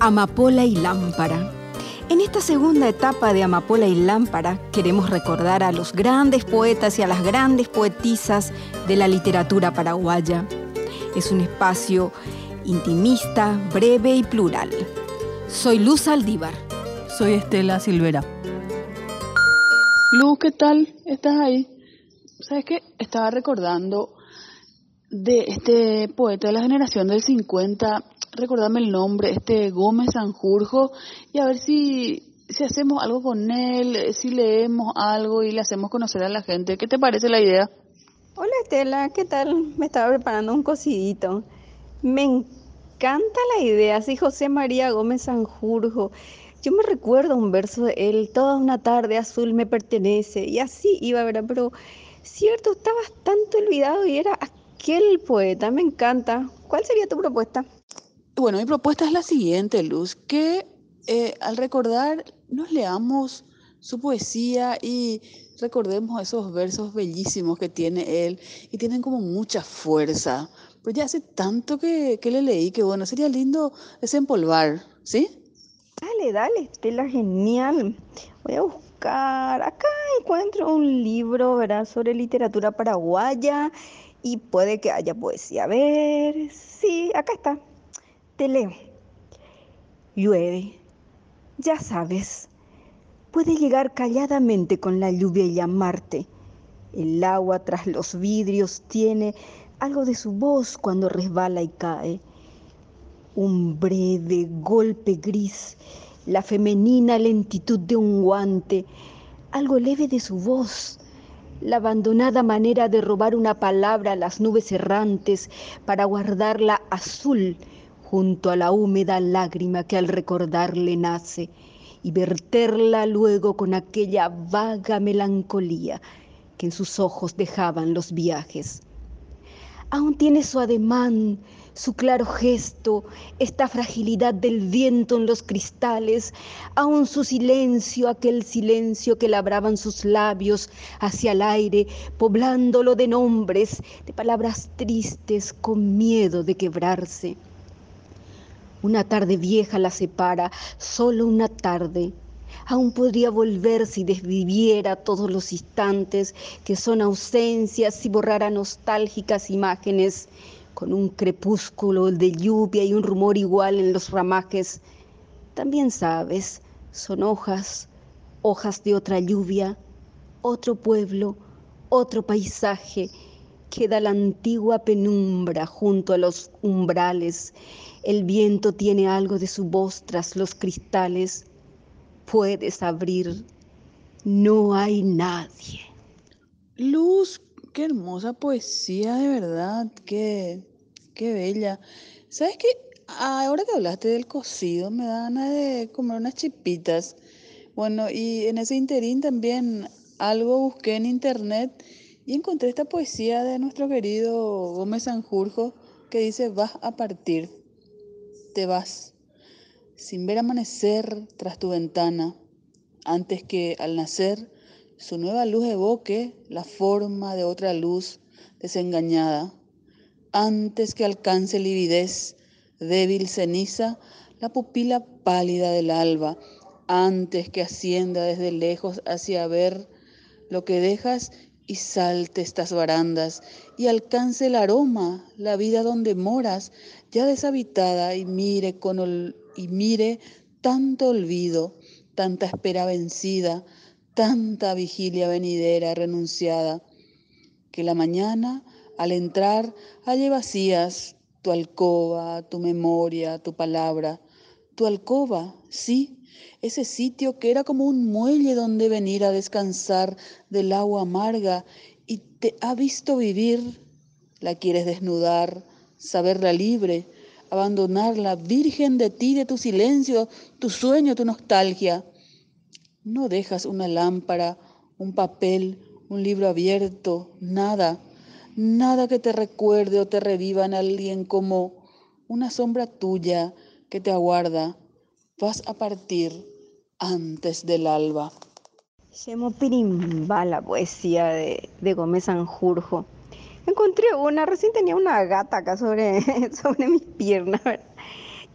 Amapola y Lámpara. En esta segunda etapa de Amapola y Lámpara queremos recordar a los grandes poetas y a las grandes poetisas de la literatura paraguaya. Es un espacio intimista, breve y plural. Soy Luz Aldívar. Soy Estela Silvera. Luz, ¿qué tal? ¿Estás ahí? ¿Sabes qué? Estaba recordando de este poeta de la generación del 50, recordame el nombre, este Gómez Sanjurjo, y a ver si, si hacemos algo con él, si leemos algo y le hacemos conocer a la gente. ¿Qué te parece la idea? Hola Estela, ¿qué tal? Me estaba preparando un cocidito. Me encanta la idea, sí, José María Gómez Sanjurjo. Yo me recuerdo un verso de él, toda una tarde azul me pertenece, y así iba, ¿verdad? Pero cierto, está bastante olvidado y era aquel poeta, me encanta. ¿Cuál sería tu propuesta? Bueno, mi propuesta es la siguiente, Luz, que eh, al recordar nos leamos su poesía y recordemos esos versos bellísimos que tiene él y tienen como mucha fuerza. Pero ya hace tanto que, que le leí que bueno, sería lindo desempolvar, ¿sí? Dale, dale, Estela, genial. Voy a buscar. Acá encuentro un libro, ¿verdad?, sobre literatura paraguaya y puede que haya poesía. A ver, sí, acá está. Te leo. Llueve. Ya sabes, puede llegar calladamente con la lluvia y llamarte. El agua tras los vidrios tiene algo de su voz cuando resbala y cae. Un breve golpe gris, la femenina lentitud de un guante, algo leve de su voz, la abandonada manera de robar una palabra a las nubes errantes para guardarla azul junto a la húmeda lágrima que al recordarle nace y verterla luego con aquella vaga melancolía que en sus ojos dejaban los viajes. Aún tiene su ademán, su claro gesto, esta fragilidad del viento en los cristales, aún su silencio, aquel silencio que labraban sus labios hacia el aire, poblándolo de nombres, de palabras tristes con miedo de quebrarse. Una tarde vieja la separa, solo una tarde. Aún podría volver si desviviera todos los instantes que son ausencias y borrara nostálgicas imágenes con un crepúsculo de lluvia y un rumor igual en los ramajes. También sabes, son hojas, hojas de otra lluvia, otro pueblo, otro paisaje. Queda la antigua penumbra junto a los umbrales. El viento tiene algo de su voz tras los cristales. Puedes abrir. No hay nadie. Luz, qué hermosa poesía, de verdad, qué, qué bella. ¿Sabes qué? Ahora que hablaste del cocido, me da ganas de comer unas chipitas. Bueno, y en ese interín también algo busqué en internet y encontré esta poesía de nuestro querido Gómez Sanjurjo que dice, vas a partir, te vas, sin ver amanecer tras tu ventana, antes que al nacer su nueva luz evoque la forma de otra luz desengañada, antes que alcance lividez, débil ceniza, la pupila pálida del alba, antes que ascienda desde lejos hacia ver lo que dejas y salte estas barandas y alcance el aroma, la vida donde moras, ya deshabitada y mire con y mire tanto olvido, tanta espera vencida, tanta vigilia venidera renunciada, que la mañana al entrar halle vacías tu alcoba, tu memoria, tu palabra, tu alcoba, sí, ese sitio que era como un muelle donde venir a descansar del agua amarga y te ha visto vivir, la quieres desnudar, saberla libre, abandonarla virgen de ti, de tu silencio, tu sueño, tu nostalgia. No dejas una lámpara, un papel, un libro abierto, nada, nada que te recuerde o te reviva en alguien como una sombra tuya que te aguarda. Vas a partir antes del alba. Llamo pirimba la poesía de, de Gómez Sanjurjo. Encontré una, recién tenía una gata acá sobre, sobre mis piernas,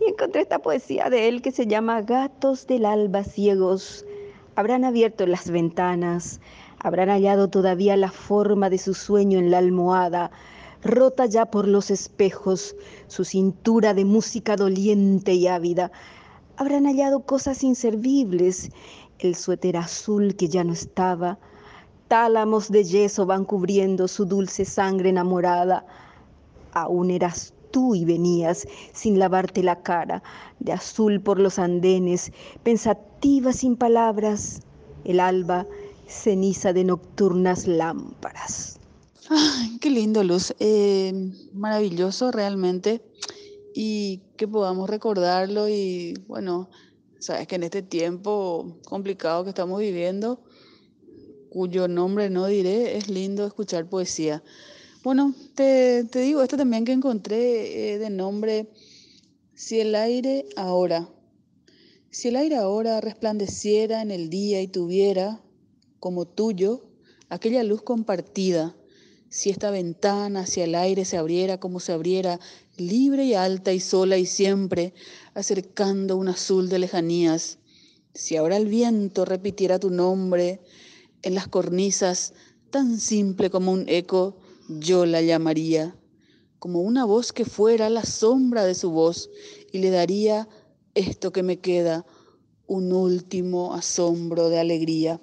y encontré esta poesía de él que se llama Gatos del alba ciegos. Habrán abierto las ventanas, habrán hallado todavía la forma de su sueño en la almohada, rota ya por los espejos, su cintura de música doliente y ávida. Habrán hallado cosas inservibles, el suéter azul que ya no estaba, tálamos de yeso van cubriendo su dulce sangre enamorada. Aún eras tú y venías sin lavarte la cara, de azul por los andenes, pensativa sin palabras, el alba ceniza de nocturnas lámparas. Qué lindo, Luz. Eh, maravilloso realmente. Y que podamos recordarlo y bueno, sabes que en este tiempo complicado que estamos viviendo, cuyo nombre no diré, es lindo escuchar poesía. Bueno, te, digo esto también que encontré eh, de nombre Si el aire ahora, si el aire ahora resplandeciera en el día y tuviera como tuyo aquella luz compartida, si esta ventana hacia el aire se abriera como se abriera, libre y alta y sola y siempre, acercando un azul de lejanías, si ahora el viento repitiera tu nombre en las cornisas, tan simple como un eco, yo la llamaría, como una voz que fuera la sombra de su voz y le daría esto que me queda, un último asombro de alegría.